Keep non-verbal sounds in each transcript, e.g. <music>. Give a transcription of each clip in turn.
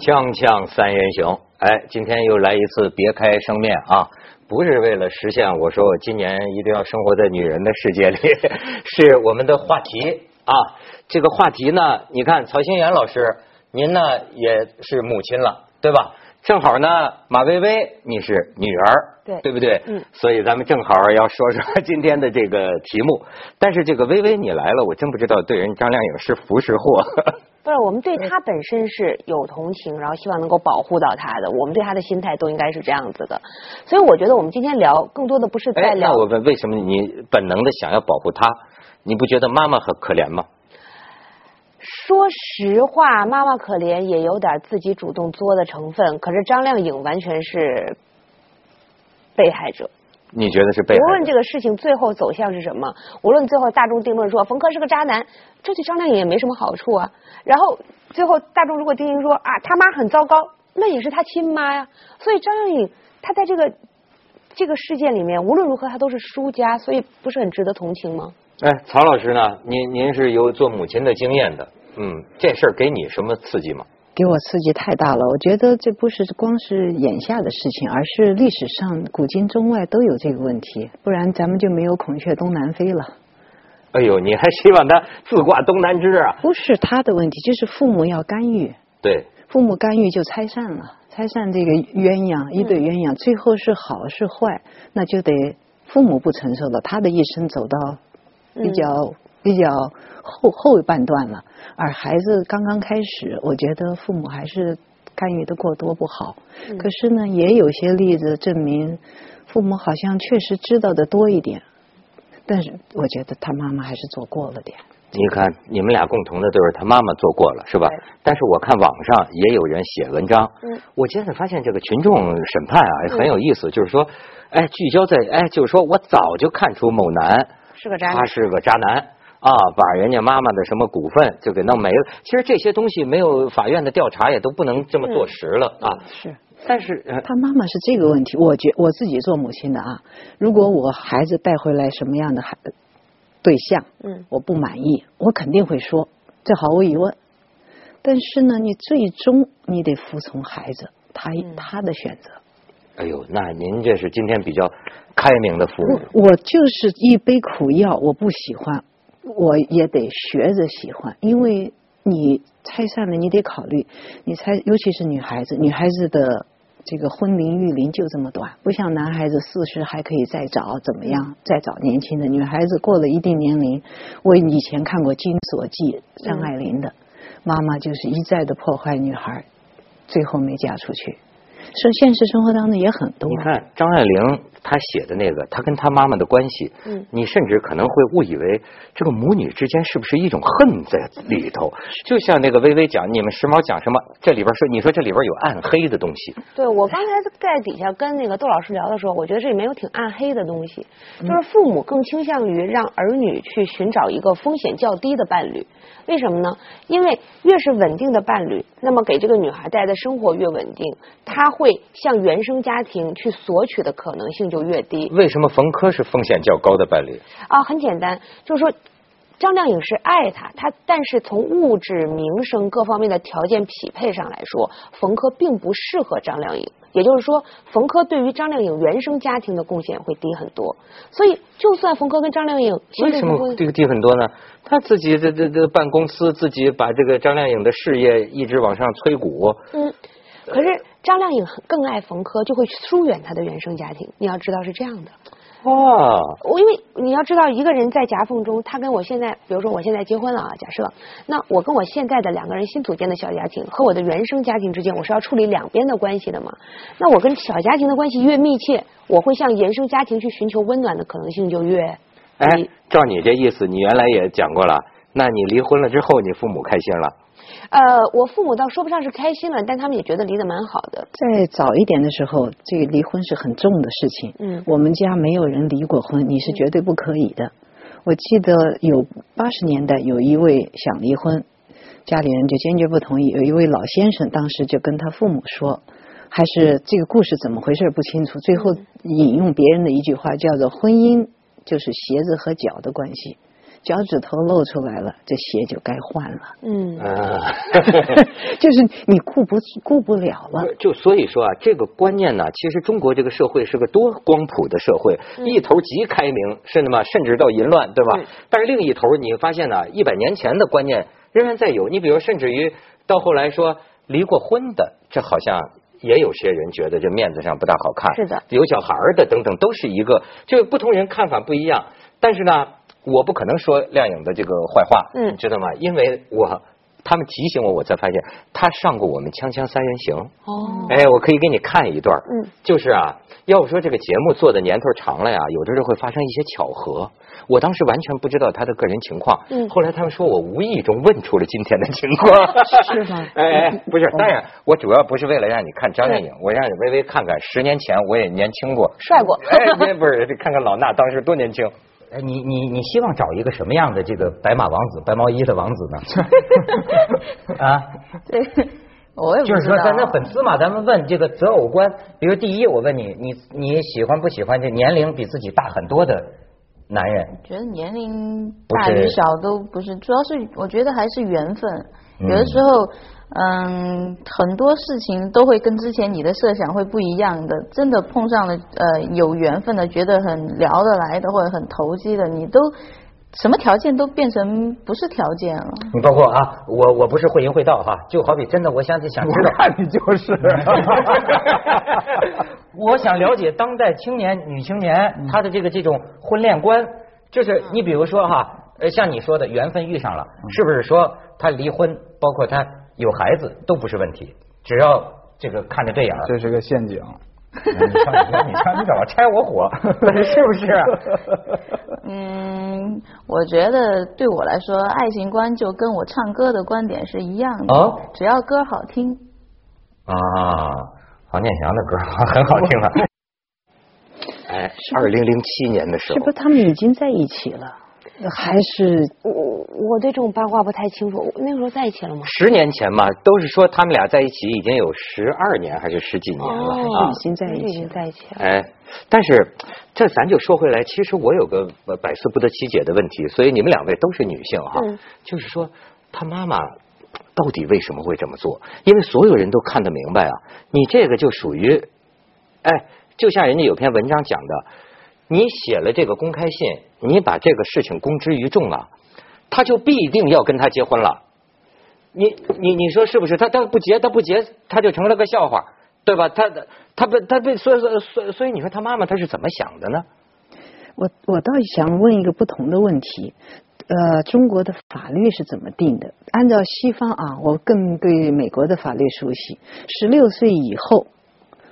锵锵三人行，哎，今天又来一次别开生面啊！不是为了实现我说我今年一定要生活在女人的世界里，<laughs> 是我们的话题啊。这个话题呢，你看曹新元老师，您呢也是母亲了，对吧？正好呢，马薇薇你是女儿，对对不对？嗯所以咱们正好要说说今天的这个题目。但是这个薇薇你来了，我真不知道对人张靓颖是福是祸。不是，我们对他本身是有同情，然后希望能够保护到他的，我们对他的心态都应该是这样子的。所以我觉得我们今天聊更多的不是在哎，聊那我问，为什么你本能的想要保护他？你不觉得妈妈很可怜吗？说实话，妈妈可怜也有点自己主动作的成分，可是张靓颖完全是被害者。你觉得是被害？无论这个事情最后走向是什么，无论最后大众定论说冯轲是个渣男，这对张靓颖也没什么好处啊。然后最后大众如果定义说啊他妈很糟糕，那也是他亲妈呀。所以张靓颖她在这个这个事件里面，无论如何她都是输家，所以不是很值得同情吗？哎，曹老师呢？您您是有做母亲的经验的，嗯，这事儿给你什么刺激吗？给我刺激太大了。我觉得这不是光是眼下的事情，而是历史上古今中外都有这个问题，不然咱们就没有孔雀东南飞了。哎呦，你还希望他自挂东南枝啊？不是他的问题，就是父母要干预，对，父母干预就拆散了，拆散这个鸳鸯一对鸳鸯，最后是好是坏，那就得父母不承受了，他的一生走到比较、比较后后半段了，而孩子刚刚开始，我觉得父母还是干预的过多不好。可是呢，也有些例子证明，父母好像确实知道的多一点，但是我觉得他妈妈还是做过了点。你看你们俩共同的都是他妈妈做过了，是吧对？但是我看网上也有人写文章，嗯我现在发现这个群众审判啊很有意思，就是说，哎，聚焦在哎，就是说我早就看出某男是个渣男他是个渣男啊，把人家妈妈的什么股份就给弄没了。其实这些东西没有法院的调查，也都不能这么坐实了啊。是。但是，呃他妈妈是这个问题，我觉我自己做母亲的啊，如果我孩子带回来什么样的孩对象，嗯我不满意，我肯定会说，这毫无疑问。但是呢，你最终你得服从孩子他他的选择。哎呦，那您这是今天比较开明的父母。我就是一杯苦药，我不喜欢，我也得学着喜欢，因为你拆散了，你得考虑，你拆，尤其是女孩子，女孩子的这个婚龄育龄就这么短，不像男孩子四十还可以再找，怎么样，再找年轻的。女孩子过了一定年龄，我以前看过《金锁记》，张爱玲的妈妈就是一再的破坏女孩，最后没嫁出去。说现实生活当中也很多。你看张爱玲她写的那个，她跟她妈妈的关系，嗯你甚至可能会误以为这个母女之间是不是一种恨在里头？就像那个微微讲，你们时髦讲什么？这里边是，你说这里边有暗黑的东西，对我刚才在底下跟那个窦老师聊的时候，我觉得这里面有挺暗黑的东西，就是父母更倾向于让儿女去寻找一个风险较低的伴侣。为什么呢？因为越是稳定的伴侣，那么给这个女孩带来的生活越稳定，她会向原生家庭去索取的可能性就越低。为什么冯轲是风险较高的伴侣？啊，很简单，就是说。张靓颖是爱他，他但是从物质、名声各方面的条件匹配上来说，冯轲并不适合张靓颖。也就是说，冯轲对于张靓颖原生家庭的贡献会低很多。所以，就算冯轲跟张靓颖为什么这个低很多呢？他自己这这这办公司，自己把这个张靓颖的事业一直往上催谷。嗯，可是张靓颖更爱冯轲，就会疏远他的原生家庭。你要知道是这样的。哦，我因为你要知道，一个人在夹缝中，他跟我现在，比如说我现在结婚了啊，假设，那我跟我现在的两个人新组建的小家庭和我的原生家庭之间，我是要处理两边的关系的嘛。那我跟小家庭的关系越密切，我会向原生家庭去寻求温暖的可能性就越哎，照你这意思，你原来也讲过了，那你离婚了之后，你父母开心了？呃，我父母倒说不上是开心了，但他们也觉得离得蛮好的。在早一点的时候，这个离婚是很重的事情。嗯我们家没有人离过婚，你是绝对不可以的。我记得有八十年代有一位想离婚，家里人就坚决不同意。有一位老先生当时就跟他父母说，还是这个故事怎么回事不清楚，最后引用别人的一句话，叫做“婚姻就是鞋子和脚的关系”。脚趾头露出来了，这鞋就该换了。嗯，啊，<laughs> 就是你顾不顾不了了。就所以说啊，这个观念呢，其实中国这个社会是个多光谱的社会，一头极开明，甚至嘛，甚至到淫乱，对吧？嗯但是另一头，你发现呢，一百年前的观念仍然在有。你比如，甚至于到后来说离过婚的，这好像也有些人觉得这面子上不大好看。是的有小孩的等等，都是一个，就不同人看法不一样。但是呢，我不可能说亮颖的这个坏话，嗯你知道吗？因为我他们提醒我，我才发现他上过我们《锵锵三人行》。哦，哎，我可以给你看一段儿嗯，就是啊，要不说这个节目做的年头长了呀，有的时候会发生一些巧合。我当时完全不知道他的个人情况，嗯后来他们说我无意中问出了今天的情况，<laughs> 是吗 <laughs> 哎哎，不是，当然我主要不是为了让你看张靓颖，我让你微微看看十年前我也年轻过，帅过 <laughs> 哎，别不是，看看老衲当时多年轻。哎，你你你希望找一个什么样的这个白马王子、白毛衣的王子呢？<laughs> 啊，对我也不就是说，知道咱那粉丝嘛，咱们问这个择偶观，比如第一，我问你，你你喜欢不喜欢这年龄比自己大很多的男人？觉得年龄大与小都不是，主要是我觉得还是缘分。嗯有的时候，嗯，很多事情都会跟之前你的设想会不一样的。真的碰上了呃有缘分的，觉得很聊得来的或者很投机的，你都什么条件都变成不是条件了。你包括啊，我我不是会淫会道哈，就好比真的，我想想知道，看你就是。我想了解当代青年女青年她的这个这种婚恋观，就是你比如说哈，呃，像你说的缘分遇上了，是不是说他离婚，包括他有孩子都不是问题，只要这个看着对眼儿，这是个陷阱。你瞧你瞧你怎么拆我火，<laughs> 是不是啊？<laughs> 嗯，我觉得对我来说，爱情观就跟我唱歌的观点是一样的，哦只要歌好听。啊，黄健翔的歌很好听啊。<laughs> 哎，二零零七年的时候是不是，他们已经在一起了？还是我我对这种八卦不太清楚。我那个时候在一起了吗？十年前嘛，都是说他们俩在一起已经有十二年还是十几年了啊已。经在一起了？经在一起了。哎，但是这咱就说回来，其实我有个呃百思不得其解的问题，所以你们两位都是女性哈，嗯就是说他妈妈到底为什么会这么做？因为所有人都看得明白啊，你这个就属于，哎，就像人家有篇文章讲的，你写了这个公开信，你把这个事情公之于众了，他就必定要跟他结婚了。你你你说是不是？他他不结，他不结，他就成了个笑话，对吧？他他不他被所以所以所以所以你说他妈妈他是怎么想的呢？我我倒想问一个不同的问题，呃，中国的法律是怎么定的？按照西方啊，我更对美国的法律熟悉。十六岁以后，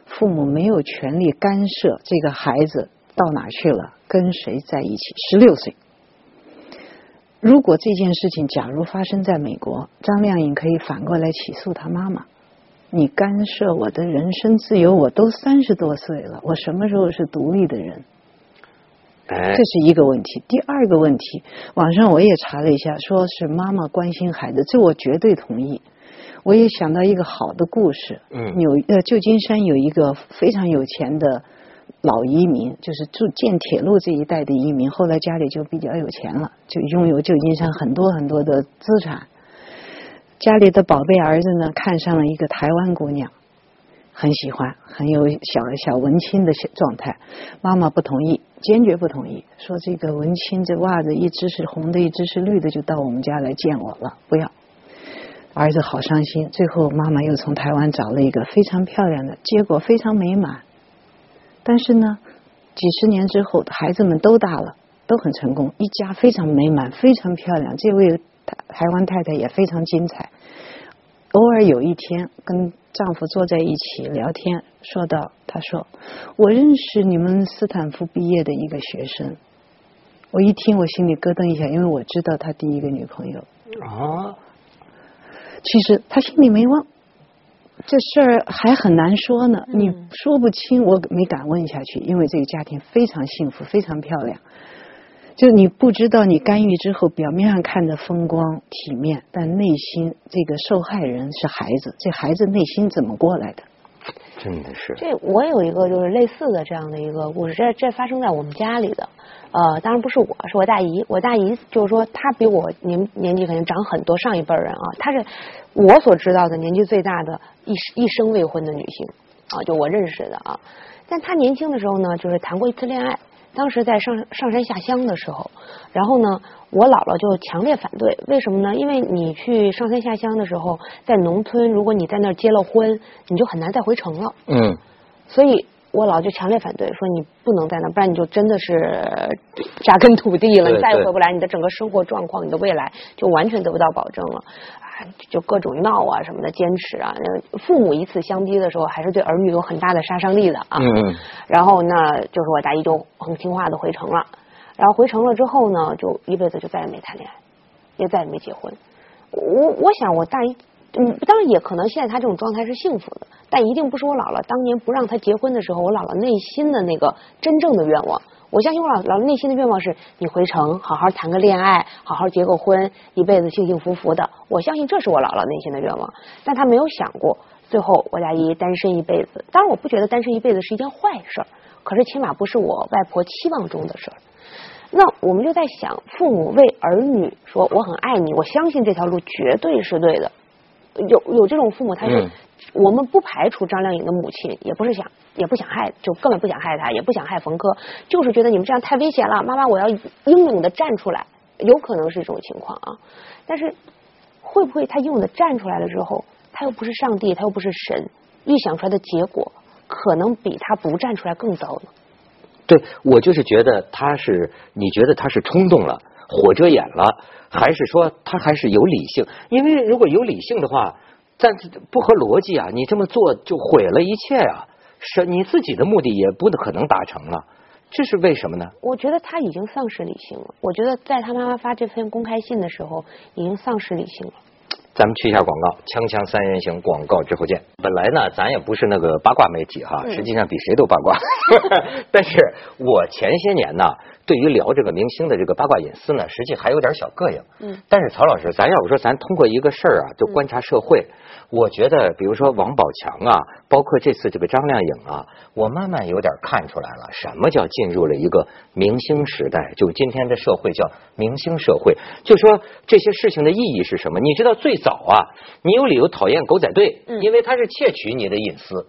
父母没有权利干涉这个孩子到哪去了，跟谁在一起。十六岁，如果这件事情假如发生在美国，张靓颖可以反过来起诉她妈妈。你干涉我的人身自由，我都三十多岁了，我什么时候是独立的人？哎这是一个问题。第二个问题，网上我也查了一下，说是妈妈关心孩子，这我绝对同意。我也想到一个好的故事，嗯纽呃旧金山有一个非常有钱的老移民，就是住建铁路这一带的移民，后来家里就比较有钱了，就拥有旧金山很多很多的资产。家里的宝贝儿子呢，看上了一个台湾姑娘，很喜欢，很有小小文青的状态。妈妈不同意，坚决不同意，说这个文青这袜子一只是红的，一只是绿的，就到我们家来见我了，不要。儿子好伤心，最后妈妈又从台湾找了一个非常漂亮的，结果非常美满。但是呢，几十年之后，孩子们都大了，都很成功，一家非常美满，非常漂亮。这位台湾太太也非常精彩。偶尔有一天跟丈夫坐在一起聊天，说到，她说：“我认识你们斯坦福毕业的一个学生。”我一听，我心里咯噔一下，因为我知道他第一个女朋友。啊，其实他心里没忘，这事儿还很难说呢，你说不清，我没敢问下去，因为这个家庭非常幸福，非常漂亮。就你不知道，你干预之后，表面上看着风光体面，但内心这个受害人是孩子，这孩子内心怎么过来的？真的是。这我有一个就是类似的这样的一个故事，这这发生在我们家里的，呃，当然不是我，是我大姨。我大姨就是说，她比我年年纪肯定长很多，上一辈人啊，她是我所知道的年纪最大的一一生未婚的女性啊，就我认识的啊。但她年轻的时候呢，就是谈过一次恋爱。当时在上上山下乡的时候，然后呢，我姥姥就强烈反对。为什么呢？因为你去上山下乡的时候，在农村，如果你在那儿结了婚，你就很难再回城了。嗯。所以我姥就强烈反对，说你不能在那，不然你就真的是 <laughs> 扎根土地了，你再也回不来，你的整个生活状况，你的未来就完全得不到保证了。就各种闹啊什么的，坚持啊，父母以此相逼的时候，还是对儿女有很大的杀伤力的啊。嗯。然后那就是我大姨就很听话的回城了，然后回城了之后呢，就一辈子就再也没谈恋爱，也再也没结婚。我我想我大姨，嗯，当然也可能现在她这种状态是幸福的，但一定不是我姥姥当年不让她结婚的时候，我姥姥内心的那个真正的愿望。我相信我姥姥内心的愿望是你回城好好谈个恋爱，好好结个婚，一辈子幸幸福福的。我相信这是我姥姥内心的愿望，但她没有想过最后我大姨单身一辈子。当然，我不觉得单身一辈子是一件坏事儿，可是起码不是我外婆期望中的事儿。那我们就在想，父母为儿女说我很爱你，我相信这条路绝对是对的。有有这种父母，他是。我们不排除张靓颖的母亲也不是想，也不想害，就根本不想害他，也不想害冯轲，就是觉得你们这样太危险了，妈妈我要英勇的站出来，有可能是这种情况啊。但是会不会他英勇的站出来了之后，他又不是上帝，他又不是神，预想出来的结果可能比他不站出来更糟呢？对，我就是觉得他是，你觉得他是冲动了，火遮眼了，还是说他还是有理性？因为如果有理性的话。但是不合逻辑啊！你这么做就毁了一切啊！是你自己的目的也不可能达成了，这是为什么呢？我觉得他已经丧失理性了。我觉得在他妈妈发这份公开信的时候，已经丧失理性了。咱们去一下广告，锵锵三人行广告之后见。本来呢，咱也不是那个八卦媒体哈，实际上比谁都八卦。<laughs> 但是我前些年呢。对于聊这个明星的这个八卦隐私呢，实际还有点小膈应。嗯，但是曹老师，咱要不说咱通过一个事儿啊，就观察社会，我觉得，比如说王宝强啊，包括这次这个张靓颖啊，我慢慢有点看出来了，什么叫进入了一个明星时代？就今天的社会叫明星社会。就说这些事情的意义是什么？你知道最早啊，你有理由讨厌狗仔队，因为他是窃取你的隐私。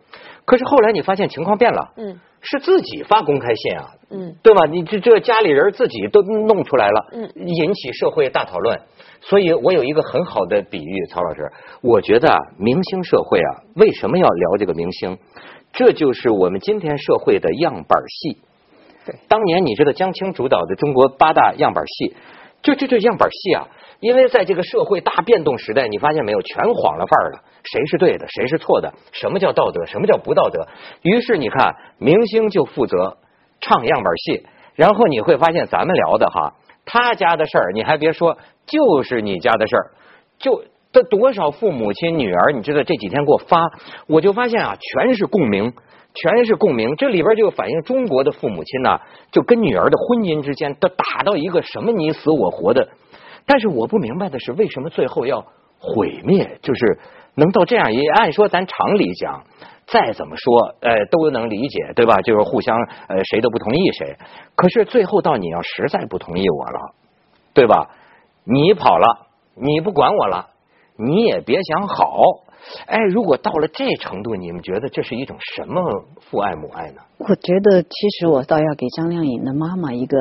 可是后来你发现情况变了。嗯。是自己发公开信啊，嗯，对吧？你这这家里人自己都弄出来了，嗯，引起社会大讨论。所以我有一个很好的比喻，曹老师，我觉得明星社会啊，为什么要聊这个明星？这就是我们今天社会的样板戏。当年你知道江青主导的中国八大样板戏，就就就样板戏啊。因为在这个社会大变动时代，你发现没有，全晃了范儿了。谁是对的，谁是错的？什么叫道德？什么叫不道德？于是你看，明星就负责唱样板戏，然后你会发现，咱们聊的哈，他家的事儿，你还别说，就是你家的事儿。就这多少父母亲、女儿，你知道这几天给我发，我就发现啊，全是共鸣，全是共鸣。这里边就反映中国的父母亲呢，就跟女儿的婚姻之间都打到一个什么你死我活的。但是我不明白的是，为什么最后要毁灭？就是能到这样一按说，咱常理讲，再怎么说，呃，都能理解，对吧？就是互相，呃，谁都不同意谁。可是最后到你要实在不同意我了，对吧？你跑了，你不管我了，你也别想好。哎，如果到了这程度，你们觉得这是一种什么父爱母爱呢？我觉得，其实我倒要给张靓颖的妈妈一个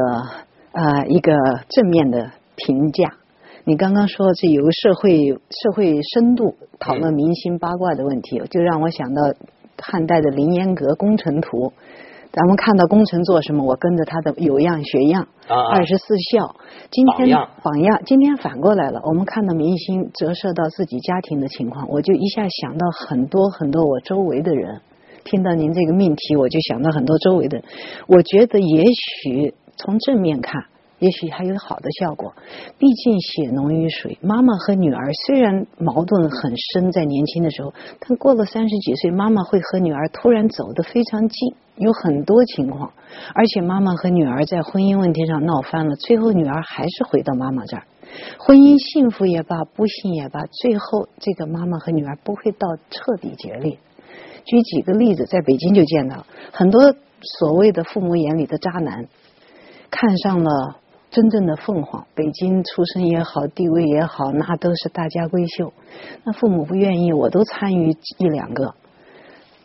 呃一个正面的。评价，你刚刚说这有个社会社会深度讨论明星八卦的问题，就让我想到汉代的凌烟阁工程图。咱们看到功臣做什么，我跟着他的有样学样。二十四孝，今天榜样，今天反过来了。我们看到明星折射到自己家庭的情况，我就一下想到很多很多我周围的人。听到您这个命题，我就想到很多周围的。我觉得也许从正面看。也许还有好的效果，毕竟血浓于水。妈妈和女儿虽然矛盾很深，在年轻的时候，但过了三十几岁，妈妈会和女儿突然走得非常近，有很多情况。而且妈妈和女儿在婚姻问题上闹翻了，最后女儿还是回到妈妈这儿。婚姻幸福也罢，不幸也罢，最后这个妈妈和女儿不会到彻底决裂。举几个例子，在北京就见到很多所谓的父母眼里的渣男，看上了真正的凤凰，北京出身也好，地位也好，那都是大家闺秀。那父母不愿意，我都参与一两个，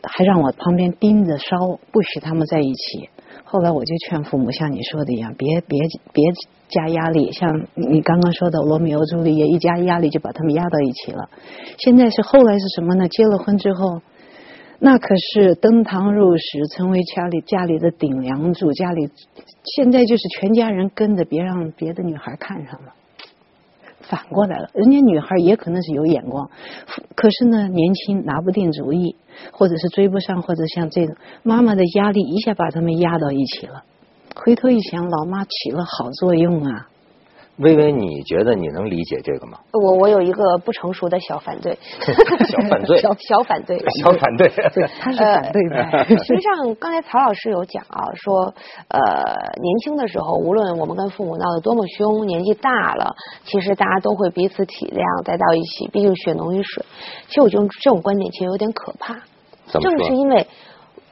还让我旁边盯着烧，不许他们在一起。后来我就劝父母，像你说的一样，别别别加压力。像你刚刚说的罗密欧朱丽叶，一加压力就把他们压到一起了。现在是后来是什么呢？结了婚之后，那可是登堂入室，成为家里家里的顶梁柱。家里现在就是全家人跟着，别让别的女孩看上了。反过来了，人家女孩也可能是有眼光，可是呢，年轻拿不定主意，或者是追不上，或者像这种妈妈的压力一下把他们压到一起了。回头一想，老妈起了好作用啊。微微，你觉得你能理解这个吗？我我有一个不成熟的小反对，<laughs> 小反对，<laughs> 小小反对，小反对，<laughs> 他是反对的。实际上，刚才曹老师有讲啊，说呃，年轻的时候，无论我们跟父母闹得多么凶，年纪大了，其实大家都会彼此体谅，待到一起，毕竟血浓于水。其实我觉得这种观点其实有点可怕，正是因为。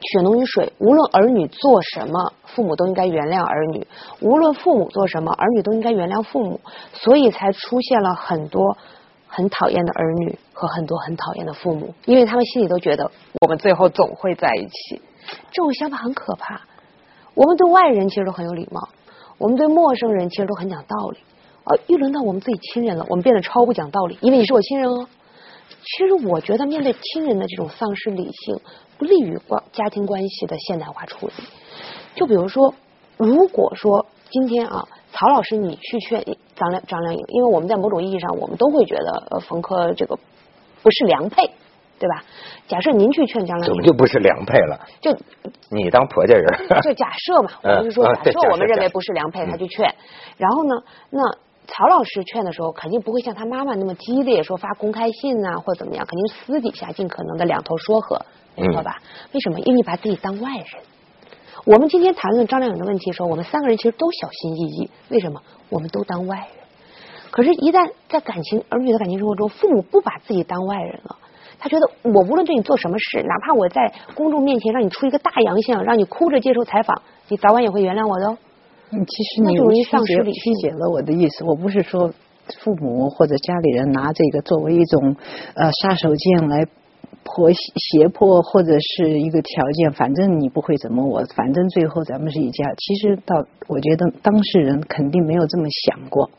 血浓于水，无论儿女做什么，父母都应该原谅儿女；无论父母做什么，儿女都应该原谅父母。所以才出现了很多很讨厌的儿女和很多很讨厌的父母，因为他们心里都觉得我们最后总会在一起。这种想法很可怕。我们对外人其实都很有礼貌，我们对陌生人其实都很讲道理。而，一轮到我们自己亲人了，我们变得超不讲道理，因为你是我亲人哦。其实我觉得，面对亲人的这种丧失理性。不利于关家庭关系的现代化处理。就比如说，如果说今天啊，曹老师你去劝张亮张靓颖，因为我们在某种意义上，我们都会觉得呃冯轲这个不是良配，对吧？假设您去劝张靓颖，怎么就不是良配了？就你当婆家人？就假设嘛，我是说 <laughs> 假设我们认为不是良配，他去劝，然后呢，那。曹老师劝的时候，肯定不会像他妈妈那么激烈，说发公开信啊，或怎么样，肯定私底下尽可能的两头说和，没错吧？为什么？因为你把自己当外人。我们今天谈论张靓颖的问题的时候，我们三个人其实都小心翼翼。为什么？我们都当外人。可是，一旦在感情儿女的感情生活中，父母不把自己当外人了，他觉得我无论对你做什么事，哪怕我在公众面前让你出一个大洋相，让你哭着接受采访，你早晚也会原谅我的。嗯，其实你曲解曲解了我的意思。我不是说父母或者家里人拿这个作为一种呃杀手锏来迫胁迫或者是一个条件，反正你不会怎么我，反正最后咱们是一家。其实到我觉得当事人肯定没有这么想过，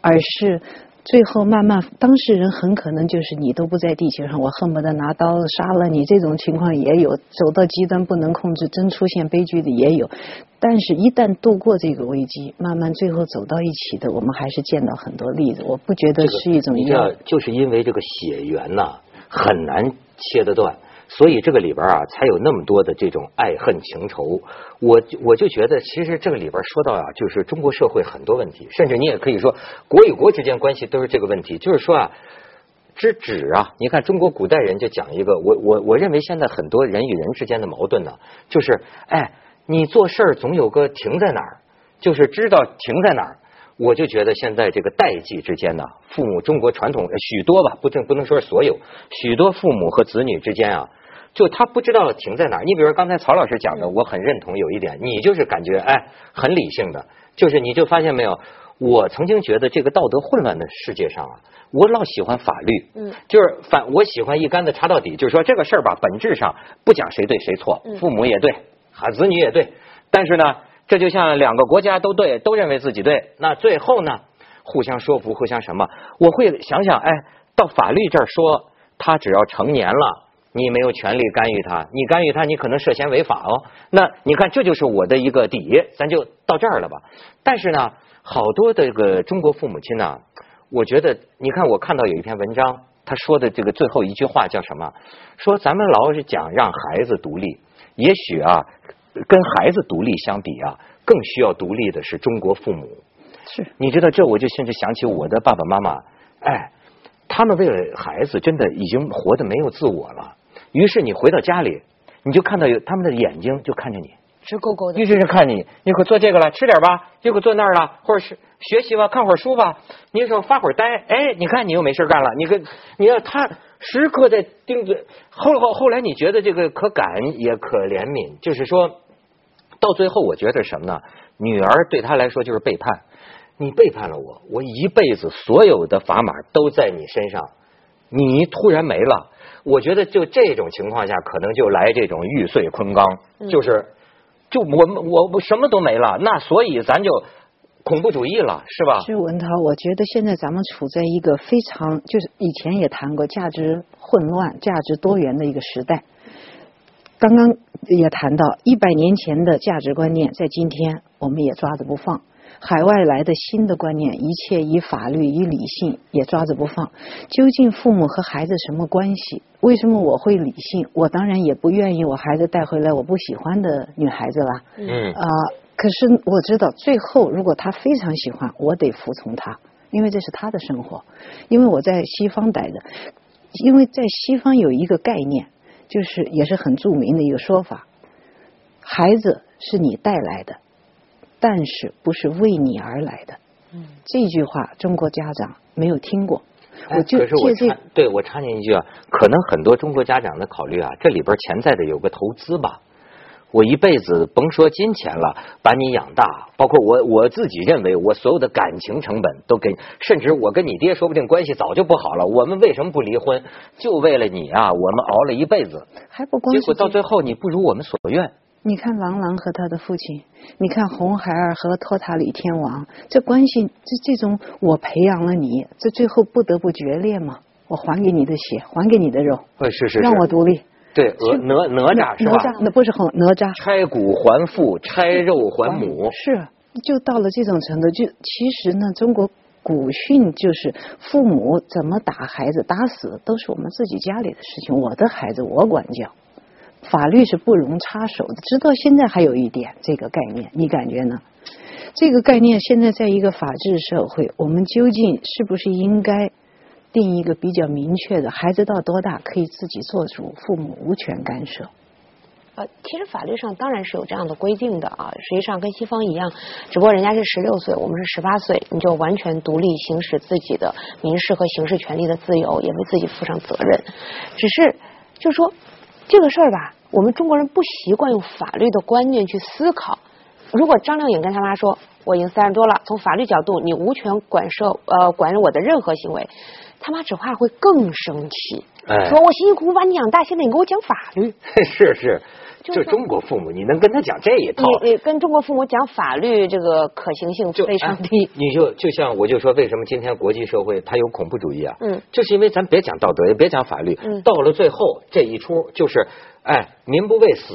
而是。最后慢慢，当事人很可能就是你都不在地球上，我恨不得拿刀杀了你。这种情况也有，走到极端不能控制，真出现悲剧的也有。但是，一旦度过这个危机，慢慢最后走到一起的，我们还是见到很多例子。我不觉得是一种。你知道，就是因为这个血缘呐，很难切得断。所以这个里边啊，才有那么多的这种爱恨情仇。我我就觉得，其实这个里边说到啊，就是中国社会很多问题，甚至你也可以说，国与国之间关系都是这个问题。就是说啊，知止啊，你看中国古代人就讲一个，我我我认为现在很多人与人之间的矛盾呢，就是哎，你做事儿总有个停在哪儿，就是知道停在哪儿。我就觉得现在这个代际之间呢，父母中国传统许多吧，不能不能说是所有，许多父母和子女之间啊。就他不知道停在哪儿。你比如刚才曹老师讲的，我很认同有一点，你就是感觉哎很理性的，就是你就发现没有，我曾经觉得这个道德混乱的世界上啊，我老喜欢法律，嗯，就是反我喜欢一竿子插到底，就是说这个事儿吧，本质上不讲谁对谁错，父母也对，啊子女也对，但是呢，这就像两个国家都对，都认为自己对，那最后呢，互相说服，互相什么？我会想想，哎，到法律这儿说，他只要成年了。你没有权利干预他，你干预他，你可能涉嫌违法哦。那你看，这就是我的一个底，咱就到这儿了吧。但是呢，好多的这个中国父母亲呢，我觉得，你看，我看到有一篇文章，他说的这个最后一句话叫什么？说咱们老是讲让孩子独立，也许啊，跟孩子独立相比啊，更需要独立的是中国父母。是，你知道这，我就甚至想起我的爸爸妈妈，哎，他们为了孩子，真的已经活得没有自我了。于是你回到家里，你就看到有他们的眼睛就看着你，直勾勾的一。直是看你，你可做这个了，吃点吧，又可坐那儿了，或者是学习吧，看会儿书吧。你有时候发会儿呆，哎，你看你又没事干了，你跟你要他时刻在盯着。后后后来你觉得这个可感也可怜悯，就是说到最后，我觉得什么呢？女儿对他来说就是背叛，你背叛了我，我一辈子所有的砝码都在你身上，你突然没了。我觉得就这种情况下，可能就来这种玉碎昆冈，就是就我们我我什么都没了，那所以咱就恐怖主义了，是吧？是文涛，我觉得现在咱们处在一个非常，就是以前也谈过价值混乱、价值多元的一个时代。刚刚也谈到，一百年前的价值观念，在今天我们也抓着不放。海外来的新的观念，一切以法律、以理性也抓着不放。究竟父母和孩子什么关系？为什么我会理性？我当然也不愿意我孩子带回来我不喜欢的女孩子啦。嗯啊、可是我知道，最后如果他非常喜欢，我得服从他，因为这是他的生活。因为我在西方待着，因为在西方有一个概念，就是也是很著名的一个说法：孩子是你带来的，但是不是为你而来的。嗯这句话中国家长没有听过，哎我就可是我借这插，对我插进一句啊，可能很多中国家长的考虑啊，这里边潜在的有个投资吧。我一辈子甭说金钱了，把你养大，包括我我自己认为我所有的感情成本都给，甚至我跟你爹说不定关系早就不好了，我们为什么不离婚？就为了你啊，我们熬了一辈子，还不光结果到最后你不如我们所愿。你看郎朗和他的父亲，你看红孩儿和托塔李天王，这关系这这种我培养了你，这最后不得不决裂嘛？我还给你的血，还给你的肉，呃，是是是，让我独立。对哪哪哪吒是吧？哪吒那不是红哪吒，拆骨还父，拆肉还母。是，就到了这种程度，就其实呢，中国古训就是父母怎么打孩子，打死都是我们自己家里的事情，我的孩子我管教，法律是不容插手的。直到现在还有一点这个概念，你感觉呢？这个概念现在在一个法治社会，我们究竟是不是应该定一个比较明确的，孩子到多大可以自己做主，父母无权干涉？呃，其实法律上当然是有这样的规定的啊，实际上跟西方一样，只不过人家是十六岁，我们是十八岁，你就完全独立行使自己的民事和刑事权利的自由，也为自己负上责任。只是就说这个事儿吧，我们中国人不习惯用法律的观念去思考。如果张靓颖跟他妈说，我已经三十多了，从法律角度你无权管涉呃管我的任何行为，他妈只怕会更生气，哎说我辛辛苦苦把你养大，现在你给我讲法律。是是，就就是中国父母，你能跟他讲这一套？你你跟中国父母讲法律，这个可行性就非常哎低。你就就像我就说，为什么今天国际社会它有恐怖主义啊？嗯，就是因为咱别讲道德，也别讲法律，嗯到了最后这一出就是，哎，民不畏死。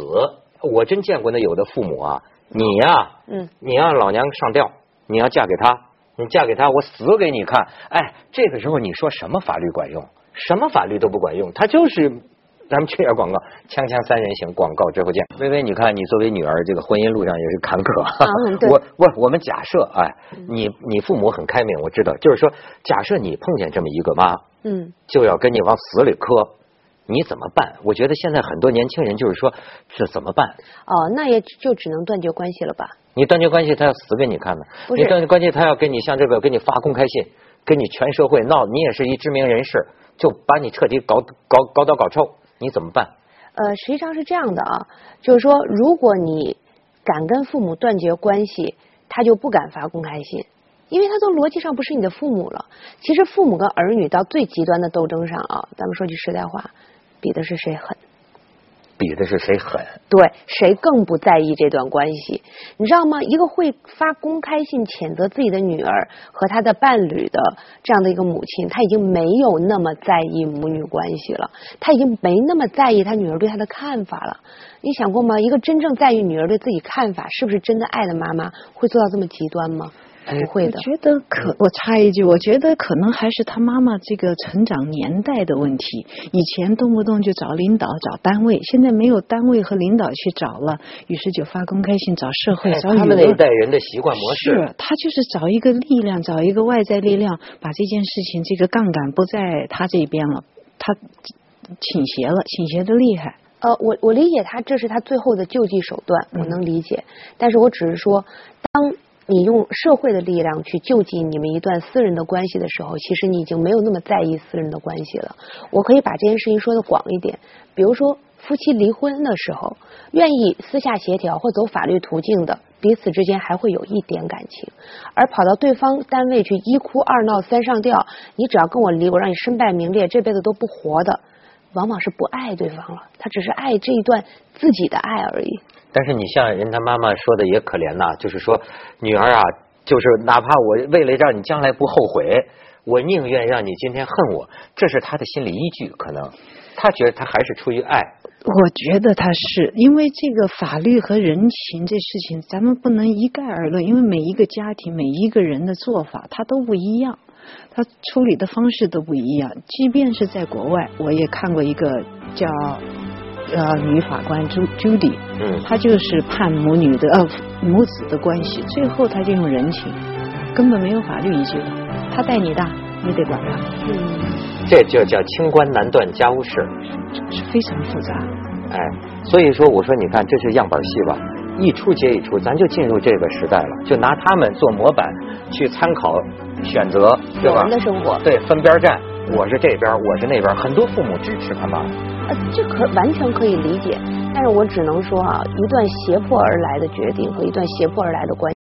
我真见过那有的父母啊，你呀、嗯，你让老娘上吊，你要嫁给他，你嫁给他，我死给你看。哎，这个时候你说什么法律管用？什么法律都不管用，他就是。咱们去点广告，锵锵三人行，广告之后见。微微，你看你作为女儿，这个婚姻路上也是坎坷。<laughs> 我不，我们假设，哎，你你父母很开明，我知道，就是说，假设你碰见这么一个妈，嗯，就要跟你往死里磕，你怎么办？我觉得现在很多年轻人就是说，这怎么办？哦，那也就只能断绝关系了吧？你断绝关系，他要死给你看呢。不是你断绝关系，他要跟你像这个，给你发公开信，跟你全社会闹，你也是一知名人士，就把你彻底搞搞搞倒搞臭，你怎么办？呃，实际上是这样的啊，就是说，如果你敢跟父母断绝关系，他就不敢发公开信，因为他从逻辑上不是你的父母了。其实父母跟儿女到最极端的斗争上啊，咱们说句实在话，比的是谁狠。比的是谁狠？对，谁更不在意这段关系？你知道吗？一个会发公开信谴责自己的女儿和她的伴侣的这样的一个母亲，她已经没有那么在意母女关系了，她已经没那么在意她女儿对她的看法了。你想过吗？一个真正在意女儿对自己看法，是不是真的爱的妈妈会做到这么极端吗？不会的我。觉得可，我插一句，我觉得可能还是他妈妈这个成长年代的问题。以前动不动就找领导、找单位，现在没有单位和领导去找了，于是就发公开信找社会、哎找舆论。他们那一代人的习惯模式，是他就是找一个力量，找一个外在力量，把这件事情这个杠杆不在他这边了，他倾斜了，倾斜的厉害。呃，我我理解他这是他最后的救济手段，我能理解。但是我只是说，当你用社会的力量去救济你们一段私人的关系的时候，其实你已经没有那么在意私人的关系了。我可以把这件事情说的广一点，比如说夫妻离婚的时候，愿意私下协调或走法律途径的，彼此之间还会有一点感情，而跑到对方单位去一哭二闹三上吊，你只要跟我离，我让你身败名裂，这辈子都不活的。往往是不爱对方了，他只是爱这一段自己的爱而已。但是你像人他妈妈说的也可怜呐，就是说女儿啊，就是哪怕我为了让你将来不后悔，我宁愿让你今天恨我，这是他的心理依据。可能他觉得他还是出于爱。我觉得他是因为这个法律和人情这事情，咱们不能一概而论，因为每一个家庭每一个人的做法他都不一样。他处理的方式都不一样，即便是在国外，我也看过一个叫呃女法官朱朱迪，嗯，她就是判母女的呃母子的关系，最后她就用人情，根本没有法律依据的，他带你大，你得管他，嗯，这就叫清官难断家务事，是非常复杂，哎，所以说我说你看这是样板戏吧，一出接一出，咱就进入这个时代了，就拿他们做模板去参考。选择对吧？人的生活对分边站，我是这边，我是那边，很多父母支持他妈。呃，这可完全可以理解，但是我只能说啊，一段胁迫而来的决定和一段胁迫而来的关。